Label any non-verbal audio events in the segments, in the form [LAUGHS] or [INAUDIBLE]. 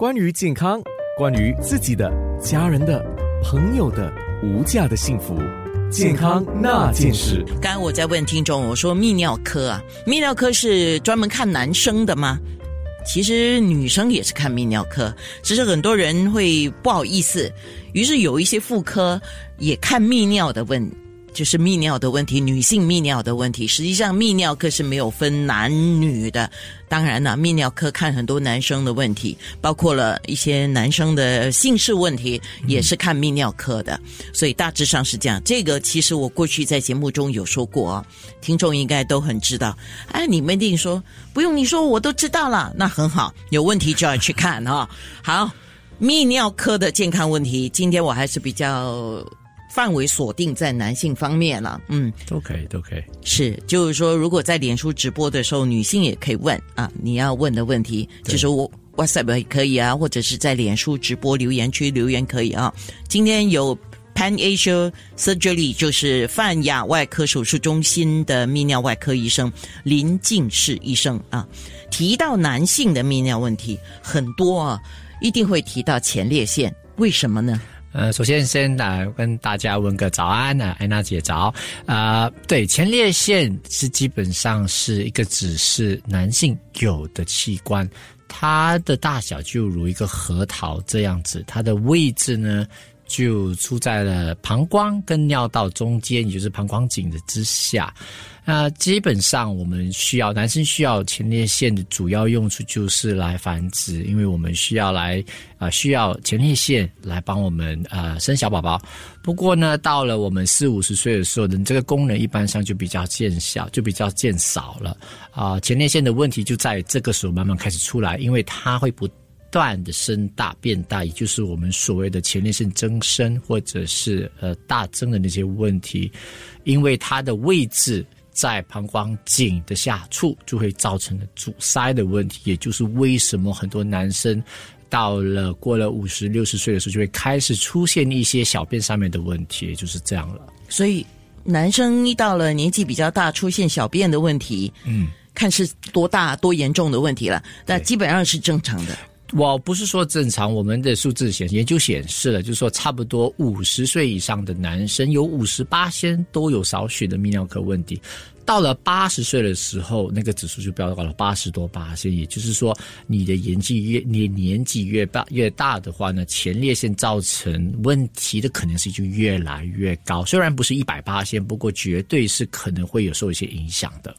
关于健康，关于自己的、家人的、朋友的无价的幸福，健康那件事。刚刚我在问听众，我说泌尿科啊，泌尿科是专门看男生的吗？其实女生也是看泌尿科，只是很多人会不好意思，于是有一些妇科也看泌尿的问。就是泌尿的问题，女性泌尿的问题。实际上，泌尿科是没有分男女的。当然了，泌尿科看很多男生的问题，包括了一些男生的性事问题，也是看泌尿科的。所以大致上是这样。这个其实我过去在节目中有说过，听众应该都很知道。哎，你们一定说不用你说，我都知道了。那很好，有问题就要去看哈。好，泌尿科的健康问题，今天我还是比较。范围锁定在男性方面了，嗯，都可以，都可以。是，就是说，如果在脸书直播的时候，女性也可以问啊，你要问的问题，就是我 WhatsApp 也可以啊，或者是在脸书直播留言区留言可以啊。今天有 Pan Asia Surgery，就是泛亚外科手术中心的泌尿外科医生林静士医生啊，提到男性的泌尿问题很多啊，一定会提到前列腺，为什么呢？呃，首先先来跟大家问个早安呢，安娜姐早。啊，对，前列腺是基本上是一个只是男性有的器官，它的大小就如一个核桃这样子，它的位置呢就出在了膀胱跟尿道中间，也就是膀胱颈的之下。那基本上，我们需要男生需要前列腺的主要用处就是来繁殖，因为我们需要来啊需要前列腺来帮我们呃生小宝宝。不过呢，到了我们四五十岁的时候，呢，这个功能一般上就比较见小，就比较见少了啊。前列腺的问题就在这个时候慢慢开始出来，因为它会不断的生大变大，也就是我们所谓的前列腺增生或者是呃大增的那些问题，因为它的位置。在膀胱颈的下处，就会造成了阻塞的问题，也就是为什么很多男生到了过了五十六十岁的时候，就会开始出现一些小便上面的问题，就是这样了。所以，男生一到了年纪比较大，出现小便的问题，嗯，看是多大多严重的问题了，但基本上是正常的。我不是说正常，我们的数字显研究显示了，就是说差不多五十岁以上的男生有五十八先都有少许的泌尿科问题，到了八十岁的时候，那个指数就飙高了八十多八先，也就是说你的年纪越你年纪越大越大的话呢，前列腺造成问题的可能性就越来越高。虽然不是一百八先，不过绝对是可能会有受一些影响的。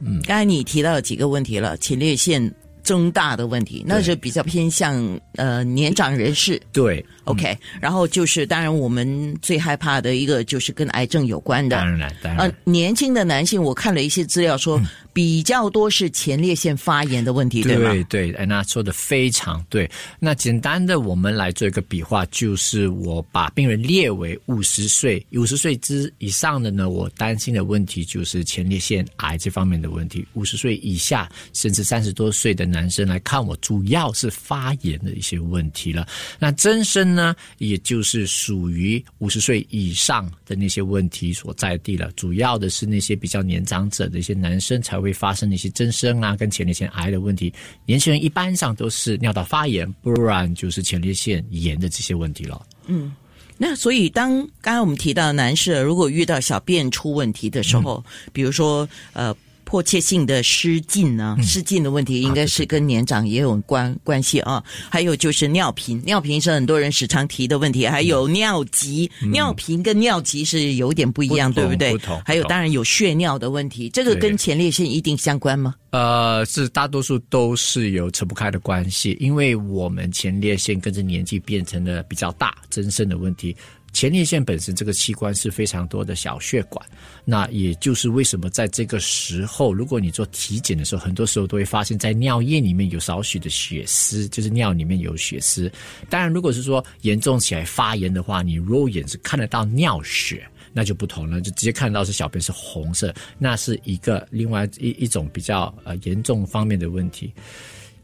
嗯，刚才你提到几个问题了，前列腺。增大的问题，那是比较偏向呃年长人士。对，OK。然后就是，当然我们最害怕的一个就是跟癌症有关的。当然，当然。呃，年轻的男性，我看了一些资料说。比较多是前列腺发炎的问题，对吗？对对，安娜说的非常对。那简单的，我们来做一个比划，就是我把病人列为五十岁、五十岁之以上的呢，我担心的问题就是前列腺癌这方面的问题；五十岁以下，甚至三十多岁的男生来看我，主要是发炎的一些问题了。那增生呢，也就是属于五十岁以上的那些问题所在地了。主要的是那些比较年长者的一些男生才。会发生一些增生啊，跟前列腺癌的问题。年轻人一般上都是尿道发炎，不然就是前列腺炎的这些问题了。嗯，那所以当刚刚我们提到男士如果遇到小便出问题的时候，比如说呃。迫切性的失禁呢？失禁的问题应该是跟年长也有关关系啊。还有就是尿频，尿频是很多人时常提的问题。还有尿急，尿频跟尿急是有点不一样，对不对？还有当然有血尿的问题，这个跟前列腺一定相关吗？呃，是大多数都是有扯不开的关系，因为我们前列腺跟着年纪变成了比较大增生的问题。前列腺本身这个器官是非常多的小血管，那也就是为什么在这个时候，如果你做体检的时候，很多时候都会发现，在尿液里面有少许的血丝，就是尿里面有血丝。当然，如果是说严重起来发炎的话，你肉眼是看得到尿血，那就不同了，就直接看到是小便是红色，那是一个另外一一种比较呃严重方面的问题。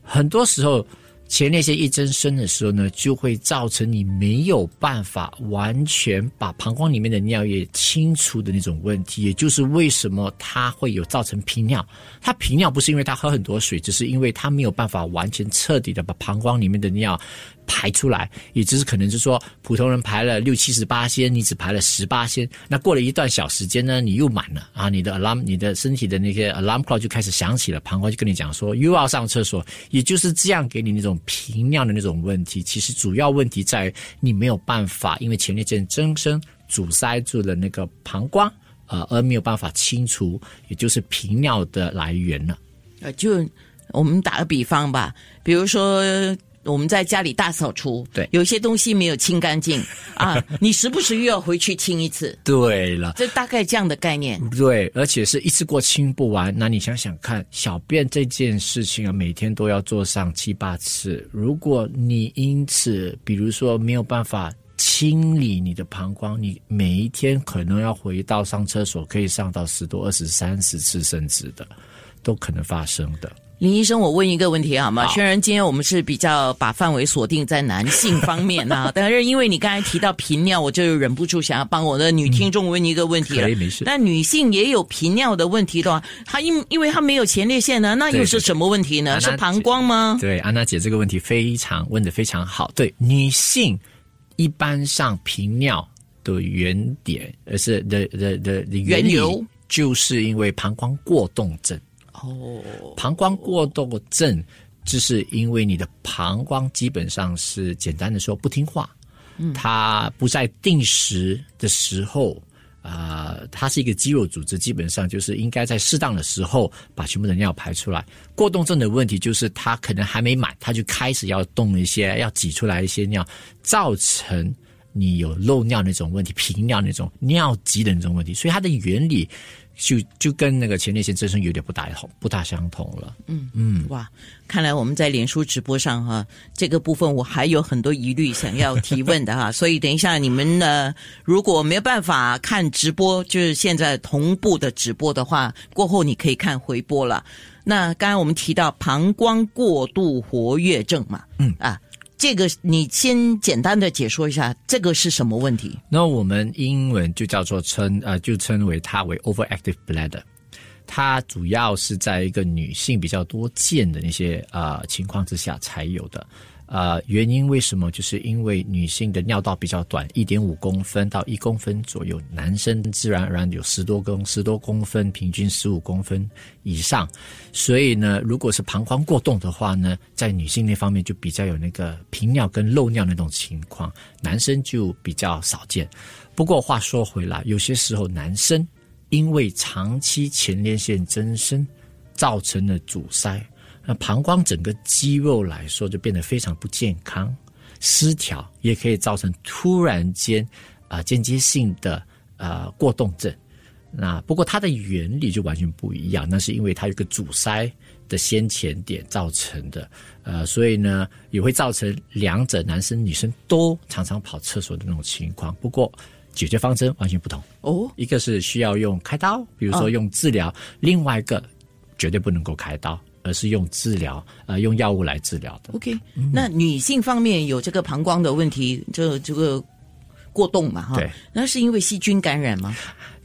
很多时候。前列腺一增生的时候呢，就会造成你没有办法完全把膀胱里面的尿液清除的那种问题，也就是为什么它会有造成频尿。它频尿不是因为它喝很多水，只是因为它没有办法完全彻底的把膀胱里面的尿。排出来，也就是可能是说，普通人排了六七十八仙，你只排了十八仙。那过了一段小时间呢，你又满了啊，你的 alarm，你的身体的那些 alarm clock 就开始响起了，膀胱就跟你讲说又要上厕所，也就是这样给你那种频尿的那种问题。其实主要问题在于你没有办法，因为前列腺增生阻塞住了那个膀胱，呃，而没有办法清除，也就是频尿的来源了。呃，就我们打个比方吧，比如说。我们在家里大扫除，对，有些东西没有清干净 [LAUGHS] 啊，你时不时又要回去清一次。对了，这大概这样的概念。对，而且是一次过清不完。那你想想看，小便这件事情啊，每天都要做上七八次。如果你因此，比如说没有办法清理你的膀胱，你每一天可能要回到上厕所，可以上到十多、二十、三十次甚至的，都可能发生的。林医生，我问一个问题好吗？虽然今天我们是比较把范围锁定在男性方面啊，[LAUGHS] 但是因为你刚才提到频尿，我就忍不住想要帮我的女听众问一个问题了。没事。那女性也有频尿的问题的话，她因因为她没有前列腺呢，那又是什么问题呢？是膀胱吗？对，安娜姐这个问题非常问的非常好。对，女性一般上频尿的原点，而是的的的的原由，就是因为膀胱过动症。哦，膀胱过动症，就是因为你的膀胱基本上是简单的说不听话，嗯，它不在定时的时候，啊，它是一个肌肉组织，基本上就是应该在适当的时候把全部的尿排出来。过动症的问题就是它可能还没满，它就开始要动一些，要挤出来一些尿，造成你有漏尿那种问题，频尿那种尿急的那种问题，所以它的原理。就就跟那个前列腺增生有点不大同，不大相同了。嗯嗯，哇，看来我们在脸书直播上哈，这个部分我还有很多疑虑想要提问的哈，[LAUGHS] 所以等一下你们呢，如果没有办法看直播，就是现在同步的直播的话，过后你可以看回播了。那刚才我们提到膀胱过度活跃症嘛，嗯啊。这个你先简单的解说一下，这个是什么问题？那我们英文就叫做称呃，就称为它为 overactive bladder，它主要是在一个女性比较多见的那些呃情况之下才有的。呃，原因为什么？就是因为女性的尿道比较短，一点五公分到一公分左右，男生自然而然有十多公十多公分，平均十五公分以上。所以呢，如果是膀胱过动的话呢，在女性那方面就比较有那个频尿跟漏尿那种情况，男生就比较少见。不过话说回来，有些时候男生因为长期前列腺增生造成的阻塞。那膀胱整个肌肉来说就变得非常不健康、失调，也可以造成突然间啊间接性的呃过动症。那不过它的原理就完全不一样，那是因为它有个阻塞的先前点造成的，呃，所以呢也会造成两者男生女生都常常跑厕所的那种情况。不过解决方针完全不同哦，一个是需要用开刀，比如说用治疗；另外一个绝对不能够开刀。而是用治疗，呃，用药物来治疗的。OK，那女性方面有这个膀胱的问题，这这个过动嘛，哈，对，那是因为细菌感染吗？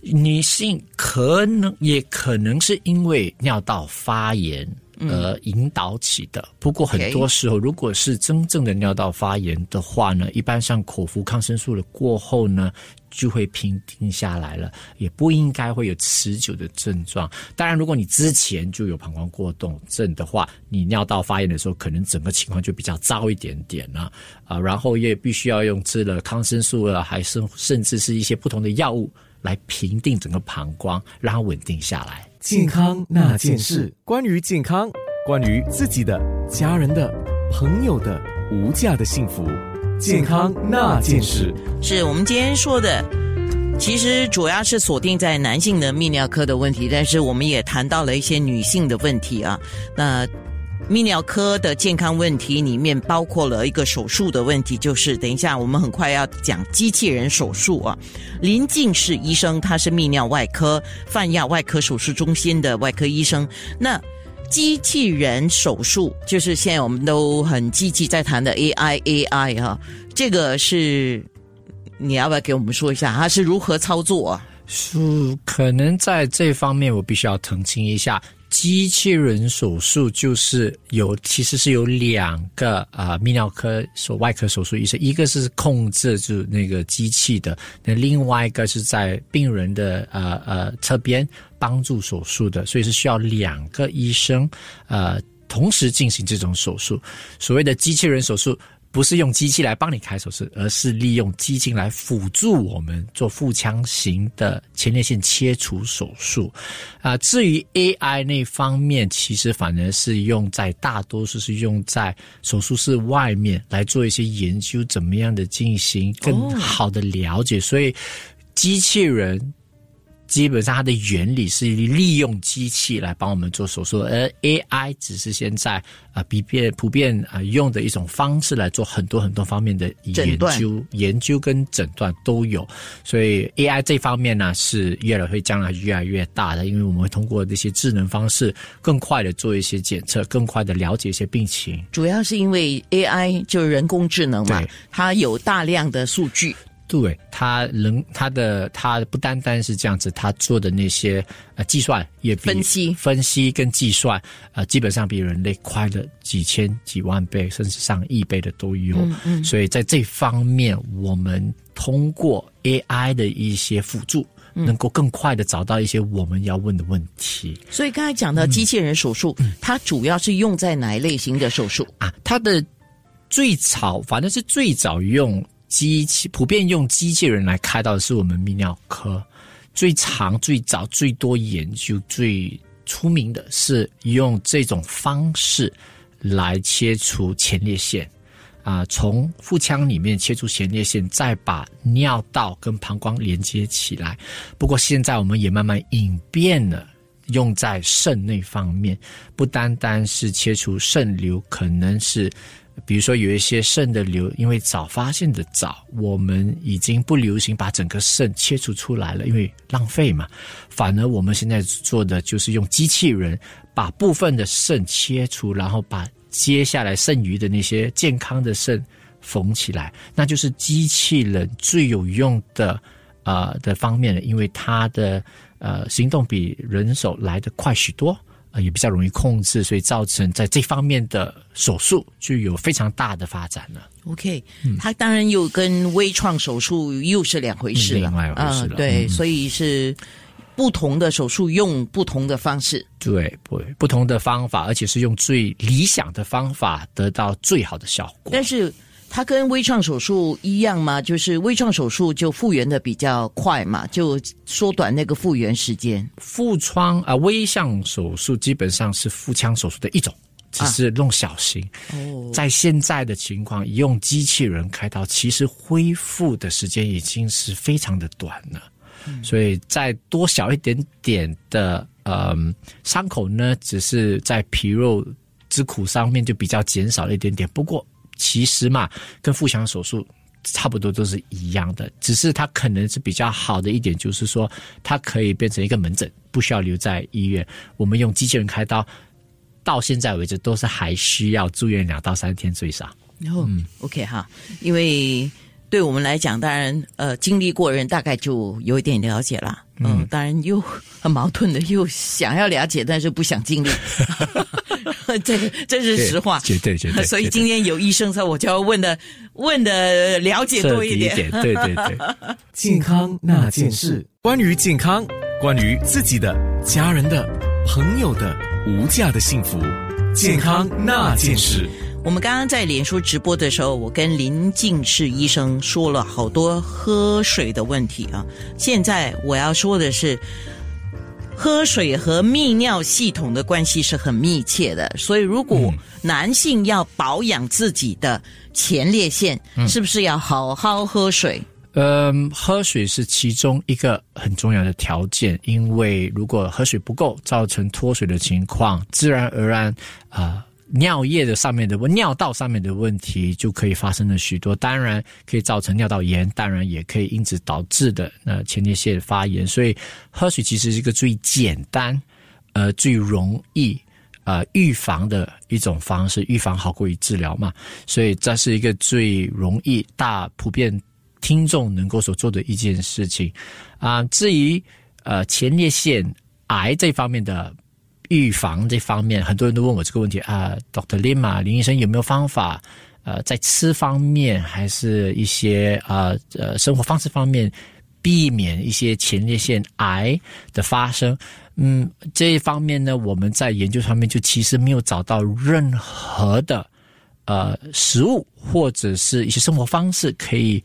女性可能也可能是因为尿道发炎而引导起的。不过很多时候，如果是真正的尿道发炎的话呢，一般上口服抗生素了过后呢。就会平定下来了，也不应该会有持久的症状。当然，如果你之前就有膀胱过动症的话，你尿道发炎的时候，可能整个情况就比较糟一点点了啊。然后也必须要用吃了抗生素了，还是甚至是一些不同的药物来平定整个膀胱，让它稳定下来。健康那件事，关于健康，关于自己的、家人的、朋友的无价的幸福。健康那件事，是我们今天说的，其实主要是锁定在男性的泌尿科的问题，但是我们也谈到了一些女性的问题啊。那泌尿科的健康问题里面包括了一个手术的问题，就是等一下我们很快要讲机器人手术啊。林静是医生，他是泌尿外科泛亚外科手术中心的外科医生。那机器人手术，就是现在我们都很积极在谈的 AI AI 哈，这个是你要不要给我们说一下它是如何操作啊？是可能在这方面我必须要澄清一下。机器人手术就是有，其实是有两个啊，泌尿科手外科手术医生，一个是控制住那个机器的，那另外一个是在病人的呃呃侧边帮助手术的，所以是需要两个医生呃同时进行这种手术。所谓的机器人手术。不是用机器来帮你开手术，而是利用机器来辅助我们做腹腔型的前列腺切除手术。啊，至于 AI 那方面，其实反而是用在大多数是用在手术室外面来做一些研究，怎么样的进行更好的了解。所以，机器人。基本上它的原理是利用机器来帮我们做手术，而 AI 只是现在啊比遍普遍啊用的一种方式来做很多很多方面的研究、研究跟诊断都有。所以 AI 这方面呢是越来会将来越来越大的，因为我们会通过这些智能方式更快的做一些检测，更快的了解一些病情。主要是因为 AI 就是人工智能嘛，它有大量的数据。对，他能他的他不单单是这样子，他做的那些呃计算也分析分析跟计算，呃，基本上比人类快了几千几万倍，甚至上亿倍的都有。嗯嗯。所以在这方面，我们通过 AI 的一些辅助，能够更快的找到一些我们要问的问题。所以刚才讲的机器人手术，它主要是用在哪一类型的手术啊？它的最早，反正是最早用。机器普遍用机器人来开刀的是我们泌尿科，最长、最早、最多研究、最出名的是用这种方式来切除前列腺，啊，从腹腔里面切除前列腺，再把尿道跟膀胱连接起来。不过现在我们也慢慢演变了，用在肾内方面，不单单是切除肾瘤，可能是。比如说有一些肾的瘤，因为早发现的早，我们已经不流行把整个肾切除出来了，因为浪费嘛。反而我们现在做的就是用机器人把部分的肾切除，然后把接下来剩余的那些健康的肾缝起来，那就是机器人最有用的呃的方面了，因为它的呃行动比人手来的快许多。呃，也比较容易控制，所以造成在这方面的手术就有非常大的发展了。OK，它当然又跟微创手术又是两回事了，另外一回事了。对，所以是不同的手术用不同的方式，对，不不同的方法，而且是用最理想的方法得到最好的效果。但是。它跟微创手术一样吗？就是微创手术就复原的比较快嘛，就缩短那个复原时间。腹疮啊，微创手术基本上是腹腔手术的一种，只是弄小型。哦，在现在的情况，用机器人开刀，其实恢复的时间已经是非常的短了。所以再多小一点点的嗯伤口呢，只是在皮肉之苦上面就比较减少了一点点。不过。其实嘛，跟腹腔手术差不多都是一样的，只是它可能是比较好的一点，就是说它可以变成一个门诊，不需要留在医院。我们用机器人开刀，到现在为止都是还需要住院两到三天最少。然后，OK 哈，因为。对我们来讲，当然，呃，经历过人大概就有一点了解了。嗯，当然又很矛盾的，又想要了解，但是不想经历。[LAUGHS] [LAUGHS] 这个这是实话，绝对绝对。[LAUGHS] 所以今天有医生在，我就要问的问的了解多一点。[LAUGHS] 对对对。健康那件事，关于健康，关于自己的、家人的、朋友的无价的幸福，健康那件事。我们刚刚在脸书直播的时候，我跟林静士医生说了好多喝水的问题啊。现在我要说的是，喝水和泌尿系统的关系是很密切的。所以，如果男性要保养自己的前列腺，是不是要好好喝水？嗯，喝水是其中一个很重要的条件，因为如果喝水不够，造成脱水的情况，自然而然啊。尿液的上面的问尿道上面的问题就可以发生了许多，当然可以造成尿道炎，当然也可以因此导致的那前列腺发炎。所以喝水其实是一个最简单、呃最容易呃预防的一种方式，预防好过于治疗嘛，所以这是一个最容易大普遍听众能够所做的一件事情啊。至于呃前列腺癌这方面的预防这方面，很多人都问我这个问题啊，Dr. Lim 啊，林医生有没有方法？呃，在吃方面，还是一些呃呃生活方式方面，避免一些前列腺癌的发生。嗯，这一方面呢，我们在研究上面就其实没有找到任何的呃食物或者是一些生活方式可以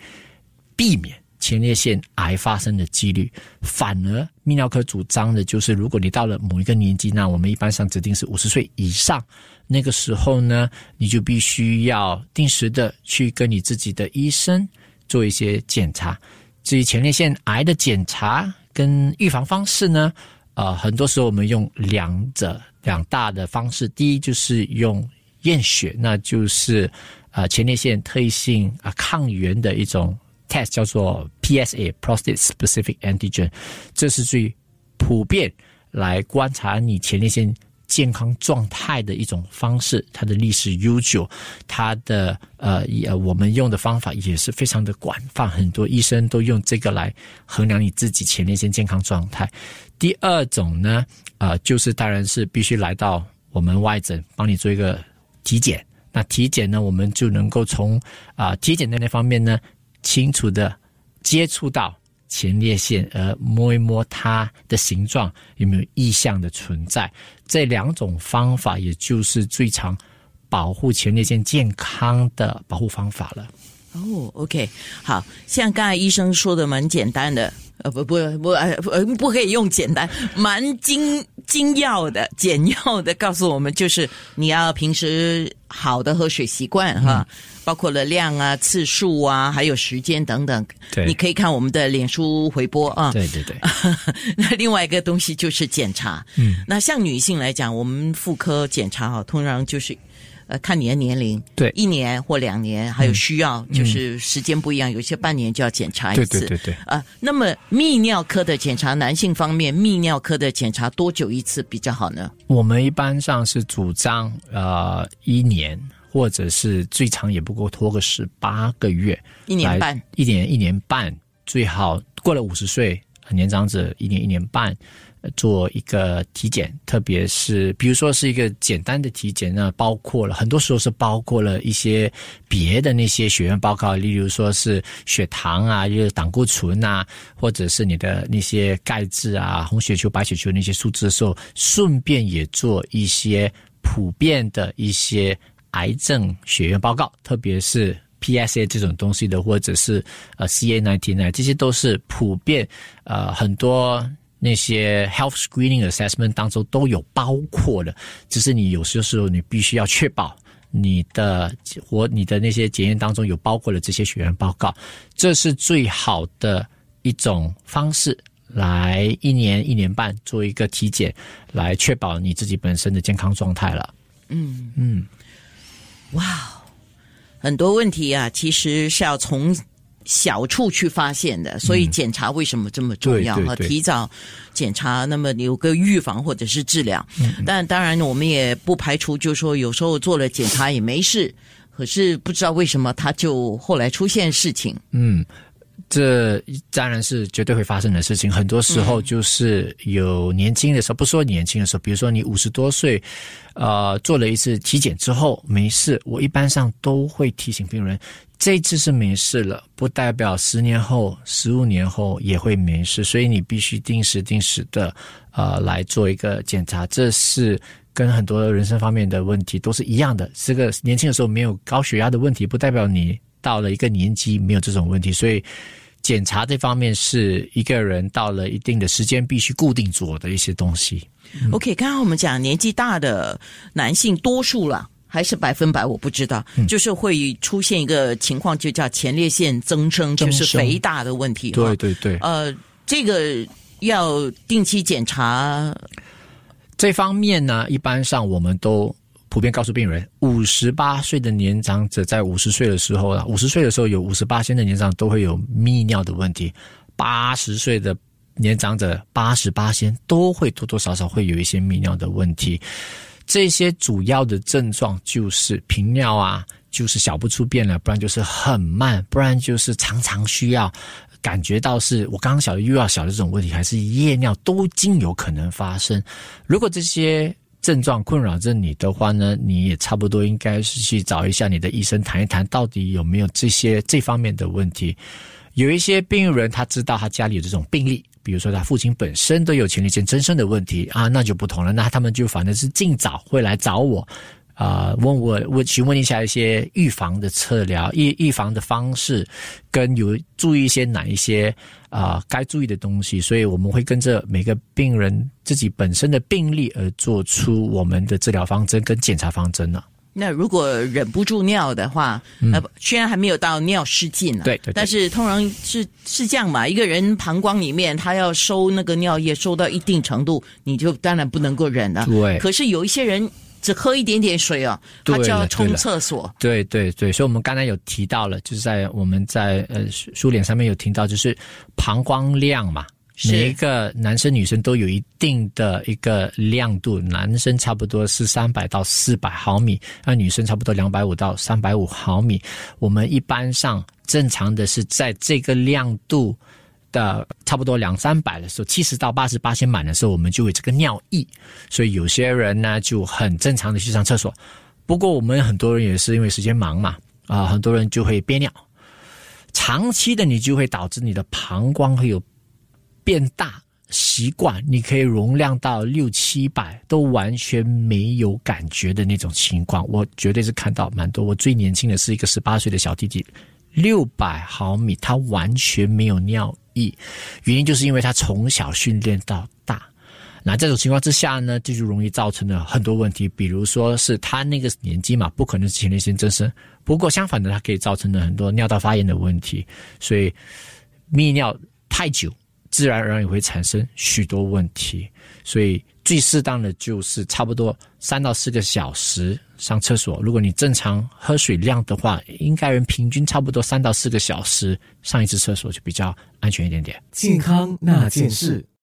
避免前列腺癌发生的几率。反而泌尿科主张的就是，如果你到了某一个年纪，那我们一般上指定是五十岁以上。那个时候呢，你就必须要定时的去跟你自己的医生做一些检查。至于前列腺癌的检查跟预防方式呢，呃，很多时候我们用两者两大的方式。第一就是用验血，那就是呃前列腺特异性啊抗原的一种 test，叫做 PSA（Prostate Specific Antigen），这是最普遍来观察你前列腺。健康状态的一种方式，它的历史悠久，它的呃呃，我们用的方法也是非常的广泛，很多医生都用这个来衡量你自己前列腺健康状态。第二种呢，呃，就是当然是必须来到我们外诊帮你做一个体检。那体检呢，我们就能够从啊体检的那方面呢，清楚的接触到。前列腺，而摸一摸它的形状有没有异象的存在，这两种方法也就是最常保护前列腺健康的保护方法了。哦，OK，好像刚才医生说的蛮简单的。呃不不不呃不可以用简单，蛮精精要的简要的告诉我们，就是你要平时好的喝水习惯哈，包括了量啊、次数啊，还有时间等等。对，你可以看我们的脸书回播啊。对对对。[LAUGHS] 那另外一个东西就是检查。嗯。那像女性来讲，我们妇科检查哈，通常就是。呃，看你的年龄，对，一年或两年，还有需要，就是时间不一样，有些半年就要检查一次，对对对对。啊，那么泌尿科的检查，男性方面，泌尿科的检查多久一次比较好呢？我们一般上是主张呃一年，或者是最长也不过拖个十八个月，一年半，一年一年半，最好过了五十岁年长者一年一年半。做一个体检，特别是比如说是一个简单的体检，那包括了很多时候是包括了一些别的那些血验报告，例如说是血糖啊，就是胆固醇啊，或者是你的那些钙质啊、红血球、白血球那些数字的时候，顺便也做一些普遍的一些癌症血验报告，特别是 PSA 这种东西的，或者是呃 CA nineteen 啊，这些都是普遍呃很多。那些 health screening assessment 当中都有包括的，只是你有些时候你必须要确保你的或你的那些检验当中有包括了这些血员报告，这是最好的一种方式，来一年一年半做一个体检，来确保你自己本身的健康状态了。嗯嗯，哇，很多问题啊，其实是要从。小处去发现的，所以检查为什么这么重要？哈，提早检查，那么有个预防或者是治疗。但当然，我们也不排除，就是说有时候做了检查也没事，可是不知道为什么他就后来出现事情。嗯。这当然是绝对会发生的事情。很多时候就是有年轻的时候，不说年轻的时候，比如说你五十多岁，呃，做了一次体检之后没事，我一般上都会提醒病人，这次是没事了，不代表十年后、十五年后也会没事。所以你必须定时定时的呃来做一个检查。这是跟很多人生方面的问题都是一样的。这个年轻的时候没有高血压的问题，不代表你到了一个年纪没有这种问题。所以。检查这方面是一个人到了一定的时间必须固定做的一些东西。OK，刚刚我们讲年纪大的男性多数了，还是百分百我不知道，就是会出现一个情况，就叫前列腺增生，就是肥大的问题。对对对。呃，这个要定期检查。这方面呢，一般上我们都。普遍告诉病人，五十八岁的年长者在五十岁的时候啊，五十岁的时候有五十八岁的年长都会有泌尿的问题；八十岁的年长者八十八先都会多多少少会有一些泌尿的问题。这些主要的症状就是频尿啊，就是小不出便了，不然就是很慢，不然就是常常需要感觉到是我刚刚小的又要小的这种问题，还是夜尿都经有可能发生。如果这些症状困扰着你的话呢，你也差不多应该是去找一下你的医生谈一谈，到底有没有这些这方面的问题。有一些病人他知道他家里有这种病例，比如说他父亲本身都有前列腺增生的问题啊，那就不同了。那他们就反正是尽早会来找我，啊，问我问询问一下一些预防的策疗、预预防的方式，跟有注意一些哪一些啊该注意的东西。所以我们会跟着每个病人自己本身的病例而做出我们的治疗方针跟检查方针呢。那如果忍不住尿的话，呃，虽然还没有到尿失禁了，对对，但是通常是是这样嘛。一个人膀胱里面他要收那个尿液，收到一定程度，你就当然不能够忍了。对。可是有一些人只喝一点点水哦，他就要冲厕所。对对对，所以我们刚才有提到了，就是在我们在呃书脸上面有听到，就是膀胱量嘛。每一个男生女生都有一定的一个亮度，男生差不多是三百到四百毫米，那女生差不多两百五到三百五毫米。我们一般上正常的是在这个亮度的差不多两三百的时候，七十到八十八千满的时候，我们就有这个尿意。所以有些人呢就很正常的去上厕所。不过我们很多人也是因为时间忙嘛，啊，很多人就会憋尿，长期的你就会导致你的膀胱会有。变大习惯，你可以容量到六七百，都完全没有感觉的那种情况，我绝对是看到蛮多。我最年轻的是一个十八岁的小弟弟，六百毫米，他完全没有尿意，原因就是因为他从小训练到大。那这种情况之下呢，这就容易造成了很多问题，比如说是他那个年纪嘛，不可能前列腺增生，不过相反的，它可以造成了很多尿道发炎的问题，所以泌尿太久。自然而然也会产生许多问题，所以最适当的就是差不多三到四个小时上厕所。如果你正常喝水量的话，应该人平均差不多三到四个小时上一次厕所就比较安全一点点。健康那件事。